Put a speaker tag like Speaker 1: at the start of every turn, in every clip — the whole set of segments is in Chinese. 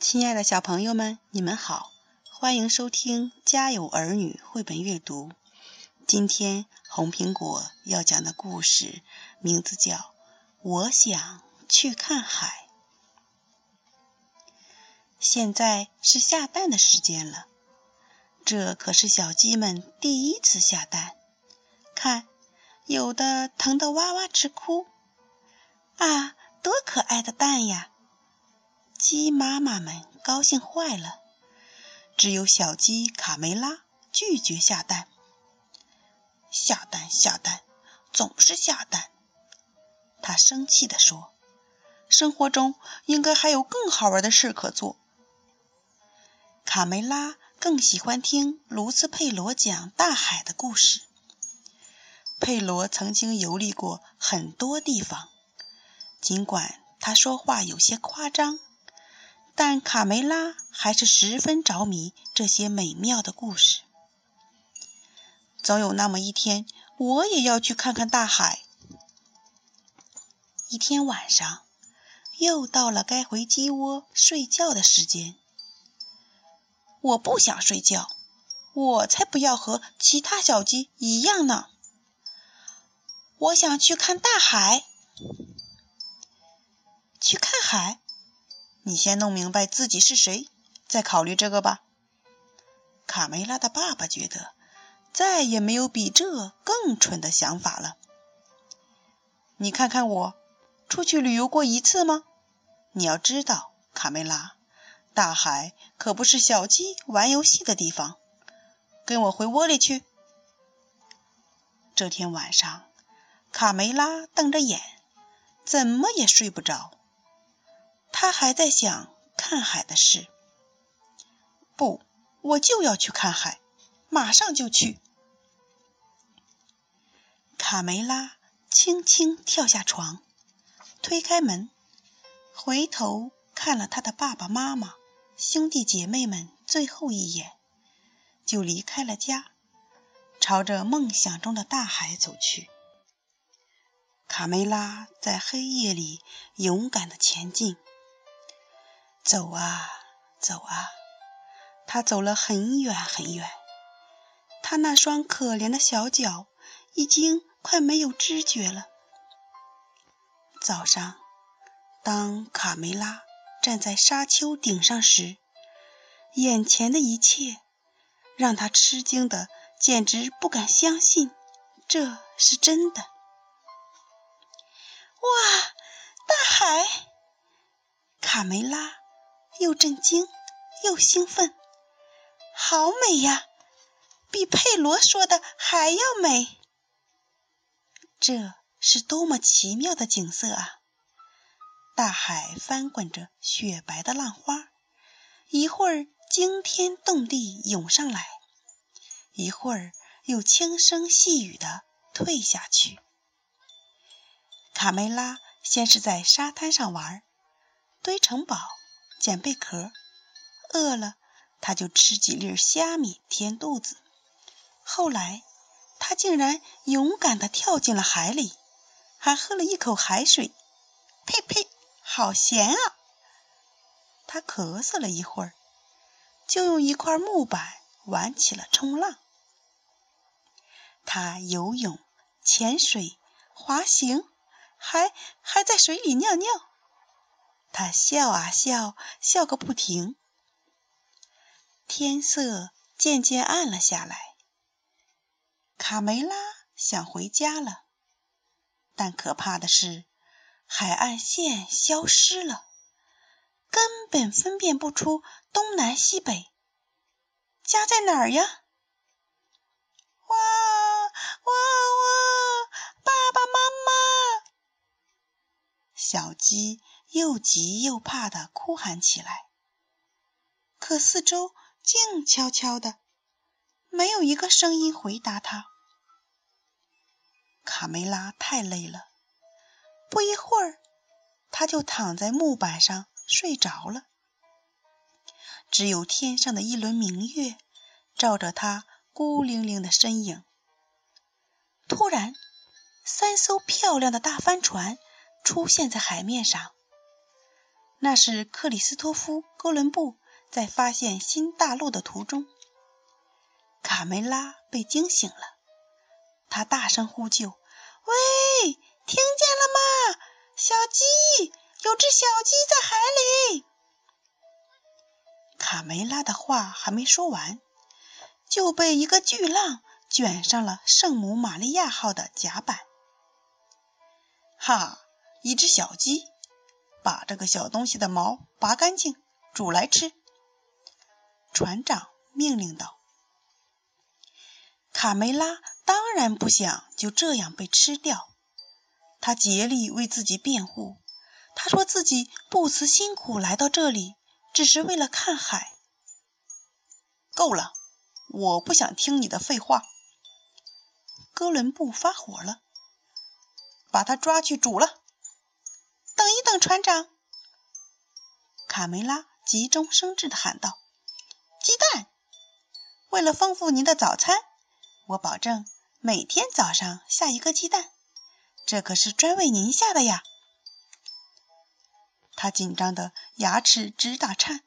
Speaker 1: 亲爱的小朋友们，你们好，欢迎收听《家有儿女》绘本阅读。今天红苹果要讲的故事名字叫《我想去看海》。现在是下蛋的时间了，这可是小鸡们第一次下蛋。看，有的疼得哇哇直哭，啊，多可爱的蛋呀！鸡妈妈们高兴坏了，只有小鸡卡梅拉拒绝下蛋。下蛋下蛋，总是下蛋。他生气地说：“生活中应该还有更好玩的事可做。”卡梅拉更喜欢听卢斯佩罗讲大海的故事。佩罗曾经游历过很多地方，尽管他说话有些夸张。但卡梅拉还是十分着迷这些美妙的故事。总有那么一天，我也要去看看大海。一天晚上，又到了该回鸡窝睡觉的时间。我不想睡觉，我才不要和其他小鸡一样呢。我想去看大海，去看海。你先弄明白自己是谁，再考虑这个吧。卡梅拉的爸爸觉得再也没有比这更蠢的想法了。你看看我，出去旅游过一次吗？你要知道，卡梅拉，大海可不是小鸡玩游戏的地方。跟我回窝里去。这天晚上，卡梅拉瞪着眼，怎么也睡不着。他还在想看海的事。不，我就要去看海，马上就去。卡梅拉轻轻跳下床，推开门，回头看了他的爸爸妈妈、兄弟姐妹们最后一眼，就离开了家，朝着梦想中的大海走去。卡梅拉在黑夜里勇敢的前进。走啊走啊，他走了很远很远，他那双可怜的小脚已经快没有知觉了。早上，当卡梅拉站在沙丘顶上时，眼前的一切让他吃惊的简直不敢相信这是真的。哇，大海！卡梅拉。又震惊又兴奋，好美呀！比佩罗说的还要美。这是多么奇妙的景色啊！大海翻滚着雪白的浪花，一会儿惊天动地涌上来，一会儿又轻声细语的退下去。卡梅拉先是在沙滩上玩，堆城堡。捡贝壳，饿了他就吃几粒虾米填肚子。后来他竟然勇敢地跳进了海里，还喝了一口海水。呸呸，好咸啊！他咳嗽了一会儿，就用一块木板玩起了冲浪。他游泳、潜水、滑行，还还在水里尿尿。他笑啊笑，笑个不停。天色渐渐暗了下来，卡梅拉想回家了，但可怕的是，海岸线消失了，根本分辨不出东南西北。家在哪儿呀？哇哇哇！爸爸妈妈，小鸡。又急又怕的哭喊起来，可四周静悄悄的，没有一个声音回答他。卡梅拉太累了，不一会儿，他就躺在木板上睡着了。只有天上的一轮明月照着他孤零零的身影。突然，三艘漂亮的大帆船出现在海面上。那是克里斯托夫·哥伦布在发现新大陆的途中。卡梅拉被惊醒了，他大声呼救：“喂，听见了吗？小鸡，有只小鸡在海里！”卡梅拉的话还没说完，就被一个巨浪卷上了圣母玛利亚号的甲板。哈，一只小鸡，把这个小东西的毛拔干净，煮来吃。船长命令道。卡梅拉当然不想就这样被吃掉，他竭力为自己辩护。他说自己不辞辛苦来到这里。只是为了看海。够了，我不想听你的废话。哥伦布发火了，把他抓去煮了。等一等，船长！卡梅拉急中生智的喊道：“鸡蛋！为了丰富您的早餐，我保证每天早上下一个鸡蛋。这可是专为您下的呀！”他紧张的牙齿直打颤，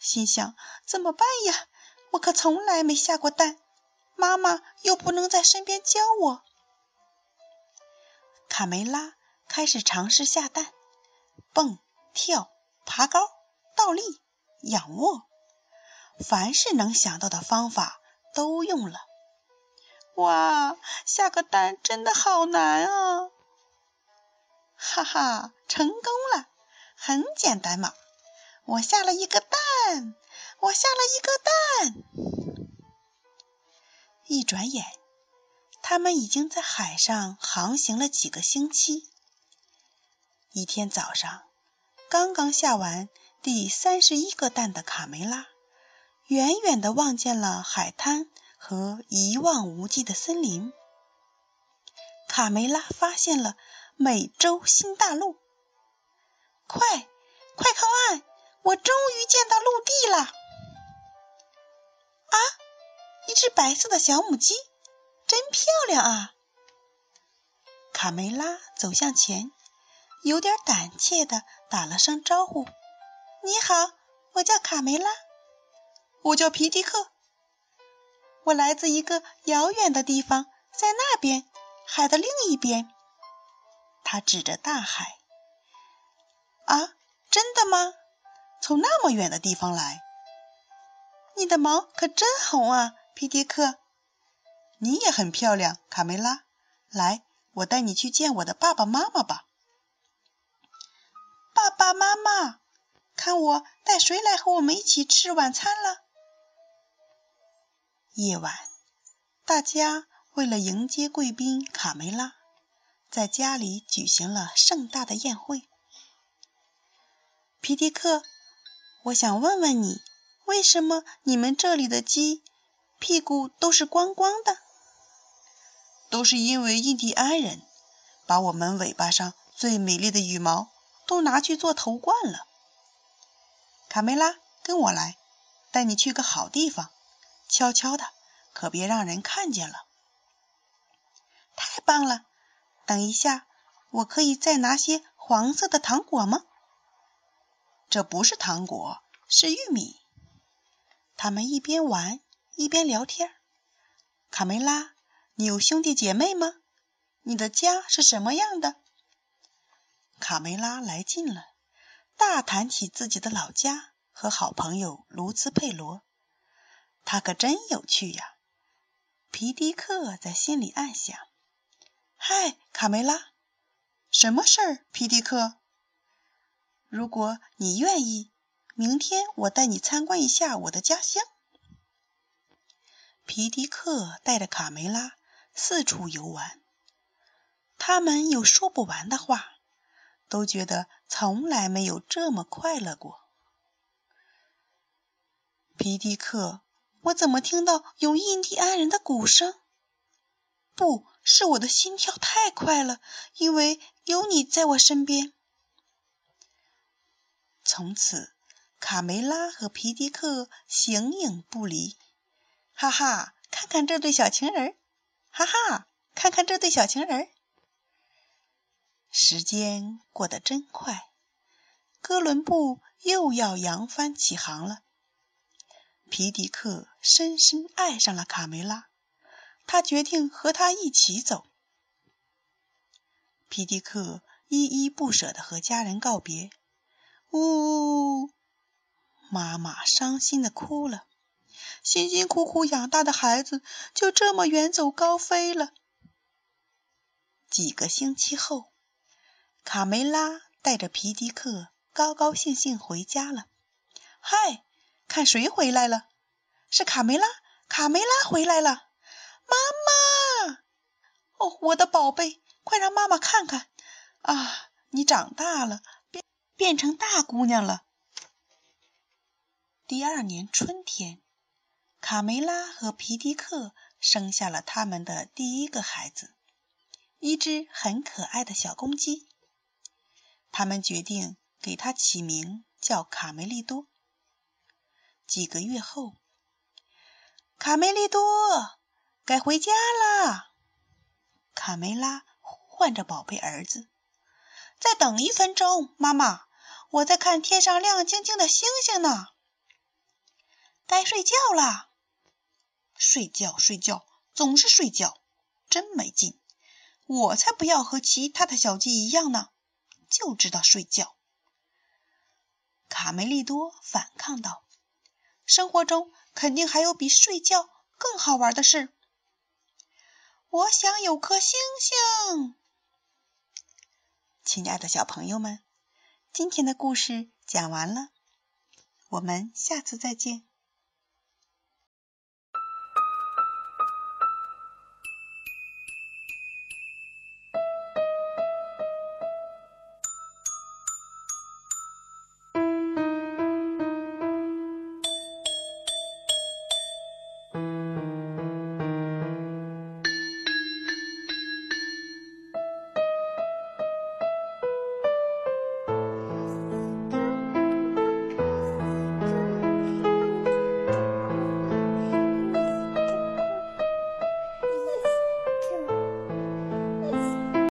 Speaker 1: 心想：怎么办呀？我可从来没下过蛋，妈妈又不能在身边教我。卡梅拉开始尝试下蛋，蹦、跳、爬高、倒立、仰卧，凡是能想到的方法都用了。哇，下个蛋真的好难啊！哈哈，成功了！很简单嘛，我下了一个蛋，我下了一个蛋。一转眼，他们已经在海上航行了几个星期。一天早上，刚刚下完第三十一个蛋的卡梅拉，远远的望见了海滩和一望无际的森林。卡梅拉发现了美洲新大陆。快，快靠岸！我终于见到陆地了。啊，一只白色的小母鸡，真漂亮啊！卡梅拉走向前，有点胆怯的打了声招呼：“你好，我叫卡梅拉。”“我叫皮迪克。”“我来自一个遥远的地方，在那边，海的另一边。”他指着大海。啊，真的吗？从那么远的地方来，你的毛可真红啊，皮迪克。你也很漂亮，卡梅拉。来，我带你去见我的爸爸妈妈吧。爸爸妈妈，看我带谁来和我们一起吃晚餐了？夜晚，大家为了迎接贵宾卡梅拉，在家里举行了盛大的宴会。皮迪克，我想问问你，为什么你们这里的鸡屁股都是光光的？都是因为印第安人把我们尾巴上最美丽的羽毛都拿去做头冠了。卡梅拉，跟我来，带你去个好地方，悄悄的，可别让人看见了。太棒了！等一下，我可以再拿些黄色的糖果吗？这不是糖果，是玉米。他们一边玩一边聊天。卡梅拉，你有兄弟姐妹吗？你的家是什么样的？卡梅拉来劲了，大谈起自己的老家和好朋友卢兹佩罗。他可真有趣呀！皮迪克在心里暗想：“嗨，卡梅拉，什么事儿？”皮迪克。如果你愿意，明天我带你参观一下我的家乡。皮迪克带着卡梅拉四处游玩，他们有说不完的话，都觉得从来没有这么快乐过。皮迪克，我怎么听到有印第安人的鼓声？不是我的心跳太快了，因为有你在我身边。从此，卡梅拉和皮迪克形影不离。哈哈，看看这对小情人！哈哈，看看这对小情人！时间过得真快，哥伦布又要扬帆起航了。皮迪克深深爱上了卡梅拉，他决定和她一起走。皮迪克依依不舍地和家人告别。呜，妈妈伤心地哭了。辛辛苦苦养大的孩子就这么远走高飞了。几个星期后，卡梅拉带着皮迪克高高兴兴回家了。嗨！看谁回来了？是卡梅拉，卡梅拉回来了！妈妈，哦，我的宝贝，快让妈妈看看！啊，你长大了，变变成大姑娘了。第二年春天，卡梅拉和皮迪克生下了他们的第一个孩子，一只很可爱的小公鸡。他们决定给它起名叫卡梅利多。几个月后，卡梅利多该回家啦。卡梅拉呼唤着宝贝儿子：“再等一分钟，妈妈，我在看天上亮晶晶的星星呢。”该睡觉啦。睡觉，睡觉，总是睡觉，真没劲。我才不要和其他的小鸡一样呢，就知道睡觉。卡梅利多反抗道。生活中肯定还有比睡觉更好玩的事。我想有颗星星。亲爱的小朋友们，今天的故事讲完了，我们下次再见。